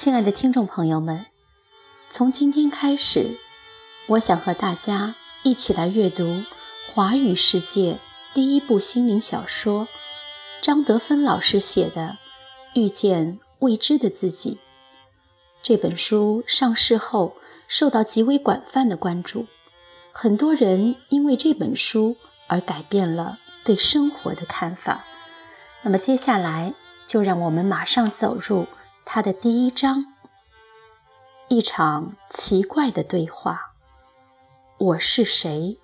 亲爱的听众朋友们，从今天开始，我想和大家一起来阅读华语世界第一部心灵小说——张德芬老师写的《遇见未知的自己》。这本书上市后受到极为广泛的关注，很多人因为这本书而改变了对生活的看法。那么接下来，就让我们马上走入。他的第一章，一场奇怪的对话。我是谁？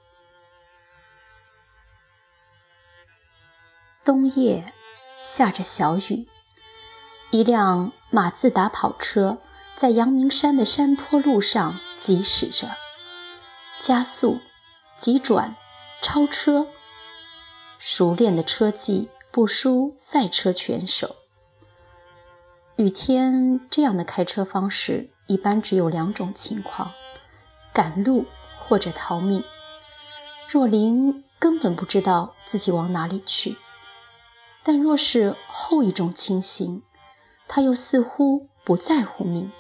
冬夜下着小雨，一辆马自达跑车在阳明山的山坡路上疾驶着，加速、急转、超车，熟练的车技不输赛车选手。雨天这样的开车方式，一般只有两种情况：赶路或者逃命。若琳根本不知道自己往哪里去，但若是后一种情形，她又似乎不在乎命。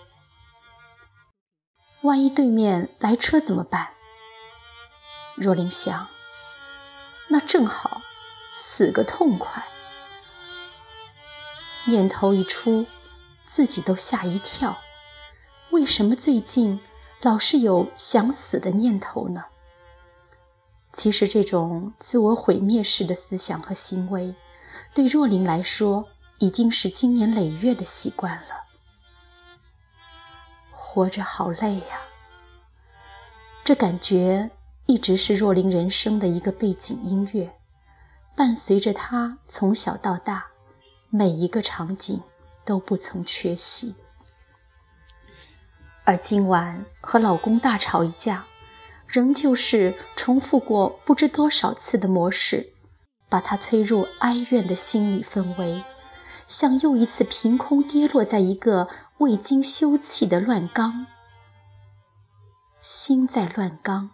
万一对面来车怎么办？若琳想，那正好，死个痛快。念头一出。自己都吓一跳，为什么最近老是有想死的念头呢？其实，这种自我毁灭式的思想和行为，对若琳来说已经是经年累月的习惯了。活着好累呀，这感觉一直是若琳人生的一个背景音乐，伴随着她从小到大每一个场景。都不曾缺席，而今晚和老公大吵一架，仍旧是重复过不知多少次的模式，把她推入哀怨的心理氛围，像又一次凭空跌落在一个未经休憩的乱缸，心在乱缸，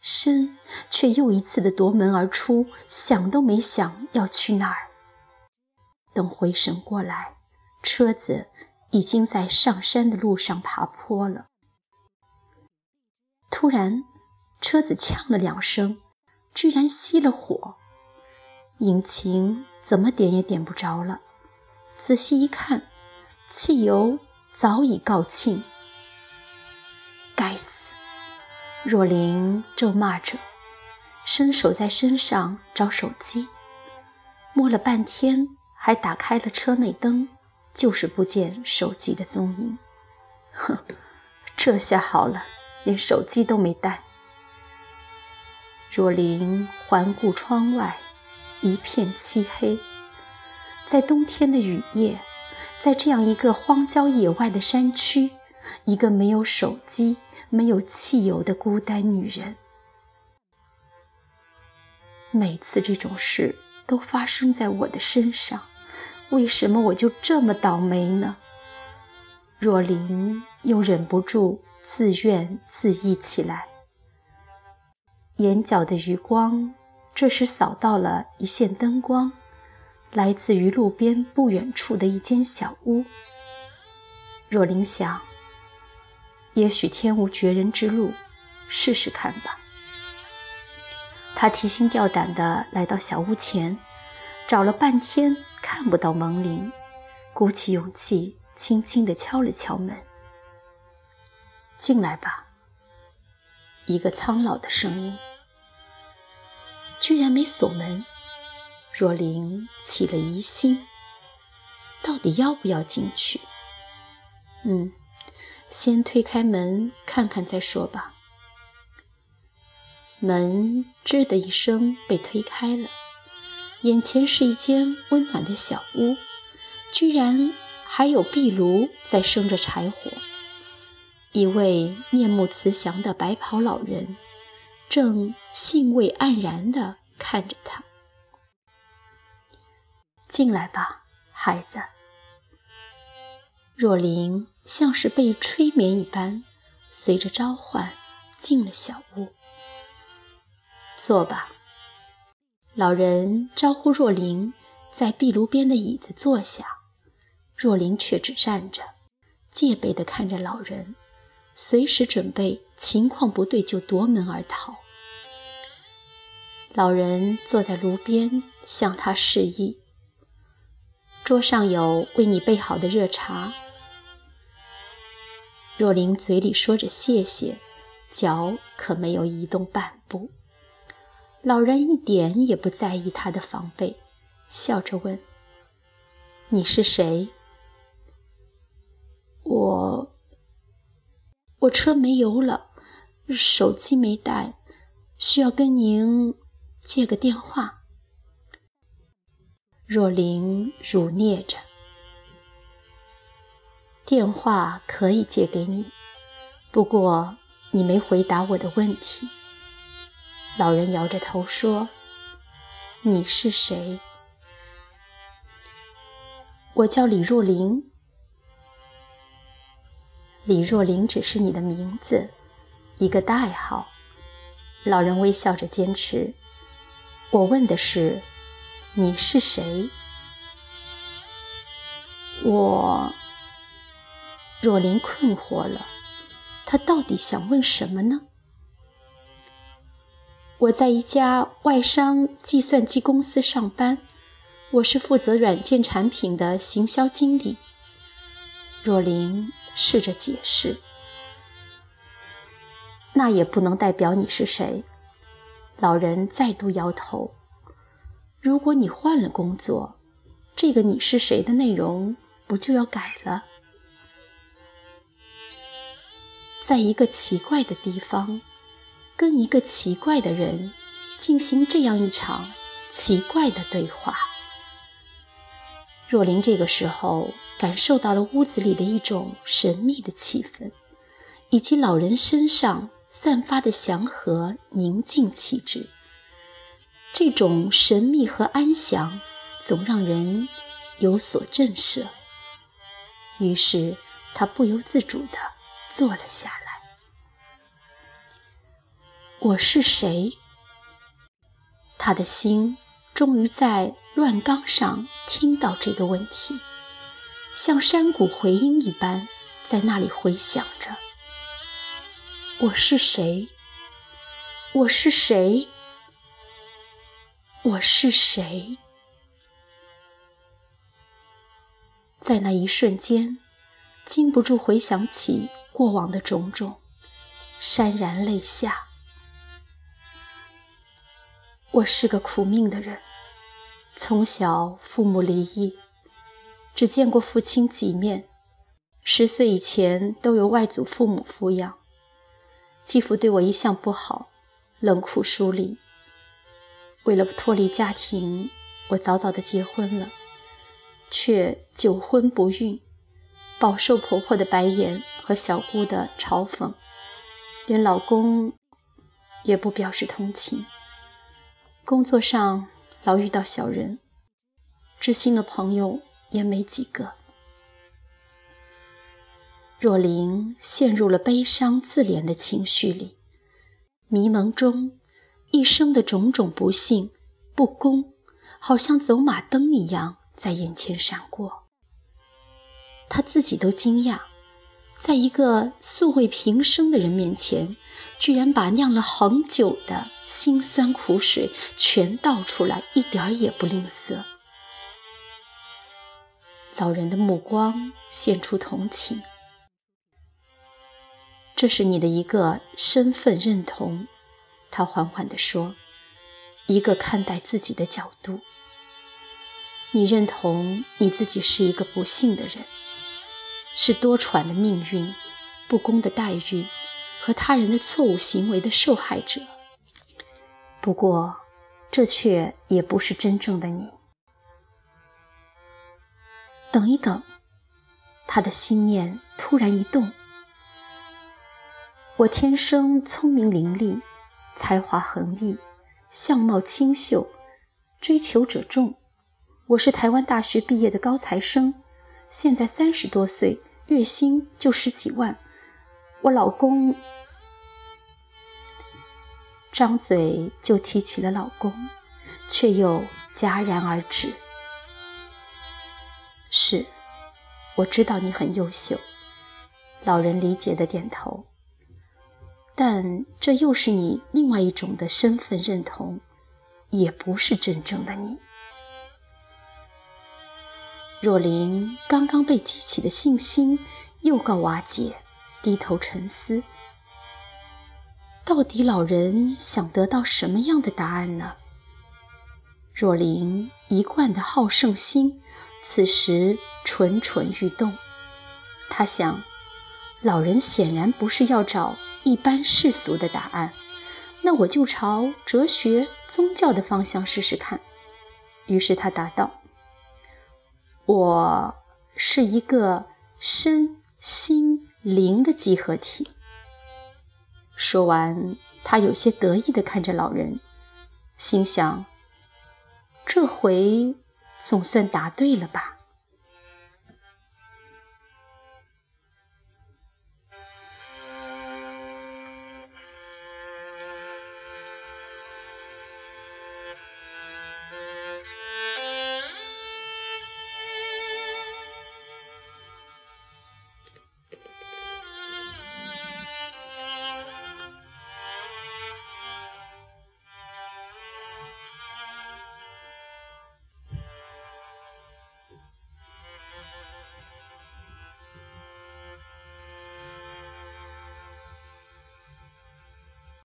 身却又一次的夺门而出，想都没想要去哪儿。等回神过来。车子已经在上山的路上爬坡了。突然，车子呛了两声，居然熄了火，引擎怎么点也点不着了。仔细一看，汽油早已告罄。该死！若琳咒骂着，伸手在身上找手机，摸了半天，还打开了车内灯。就是不见手机的踪影，哼，这下好了，连手机都没带。若琳环顾窗外，一片漆黑。在冬天的雨夜，在这样一个荒郊野外的山区，一个没有手机、没有汽油的孤单女人。每次这种事都发生在我的身上。为什么我就这么倒霉呢？若琳又忍不住自怨自艾起来。眼角的余光这时扫到了一线灯光，来自于路边不远处的一间小屋。若琳想，也许天无绝人之路，试试看吧。她提心吊胆地来到小屋前，找了半天。看不到门铃，鼓起勇气，轻轻地敲了敲门。进来吧。一个苍老的声音。居然没锁门，若琳起了疑心。到底要不要进去？嗯，先推开门看看再说吧。门吱的一声被推开了。眼前是一间温暖的小屋，居然还有壁炉在生着柴火。一位面目慈祥的白袍老人正兴味盎然地看着他。进来吧，孩子。若琳像是被催眠一般，随着召唤进了小屋。坐吧。老人招呼若琳在壁炉边的椅子坐下，若琳却只站着，戒备地看着老人，随时准备情况不对就夺门而逃。老人坐在炉边，向他示意：“桌上有为你备好的热茶。”若琳嘴里说着谢谢，脚可没有移动半步。老人一点也不在意他的防备，笑着问：“你是谁？”我，我车没油了，手机没带，需要跟您借个电话。若琳乳嗫着，电话可以借给你，不过你没回答我的问题。老人摇着头说：“你是谁？”我叫李若琳。李若琳只是你的名字，一个代号。老人微笑着坚持。我问的是，你是谁？我。若琳困惑了，他到底想问什么呢？我在一家外商计算机公司上班，我是负责软件产品的行销经理。若琳。试着解释，那也不能代表你是谁。老人再度摇头。如果你换了工作，这个“你是谁”的内容不就要改了？在一个奇怪的地方，跟一个奇怪的人进行这样一场奇怪的对话。若琳这个时候。感受到了屋子里的一种神秘的气氛，以及老人身上散发的祥和宁静气质。这种神秘和安详总让人有所震慑。于是他不由自主地坐了下来。我是谁？他的心终于在乱钢上听到这个问题。像山谷回音一般，在那里回响着。我是谁？我是谁？我是谁？在那一瞬间，禁不住回想起过往的种种，潸然泪下。我是个苦命的人，从小父母离异。只见过父亲几面，十岁以前都由外祖父母抚养。继父对我一向不好，冷酷疏离。为了不脱离家庭，我早早的结婚了，却久婚不孕，饱受婆婆的白眼和小姑的嘲讽，连老公也不表示同情。工作上老遇到小人，知心的朋友。也没几个。若琳陷入了悲伤自怜的情绪里，迷蒙中，一生的种种不幸、不公，好像走马灯一样在眼前闪过。他自己都惊讶，在一个素未平生的人面前，居然把酿了很久的辛酸苦水全倒出来，一点儿也不吝啬。老人的目光现出同情，这是你的一个身份认同，他缓缓地说，一个看待自己的角度。你认同你自己是一个不幸的人，是多舛的命运、不公的待遇和他人的错误行为的受害者。不过，这却也不是真正的你。等一等，他的心念突然一动。我天生聪明伶俐，才华横溢，相貌清秀，追求者众。我是台湾大学毕业的高材生，现在三十多岁，月薪就十几万。我老公张嘴就提起了老公，却又戛然而止。是，我知道你很优秀，老人理解的点头。但这又是你另外一种的身份认同，也不是真正的你。若琳刚刚被激起的信心又告瓦解，低头沉思：到底老人想得到什么样的答案呢？若琳一贯的好胜心此时蠢蠢欲动，他想。老人显然不是要找一般世俗的答案，那我就朝哲学、宗教的方向试试看。于是他答道：“我是一个身心灵的集合体。”说完，他有些得意地看着老人，心想：“这回总算答对了吧。”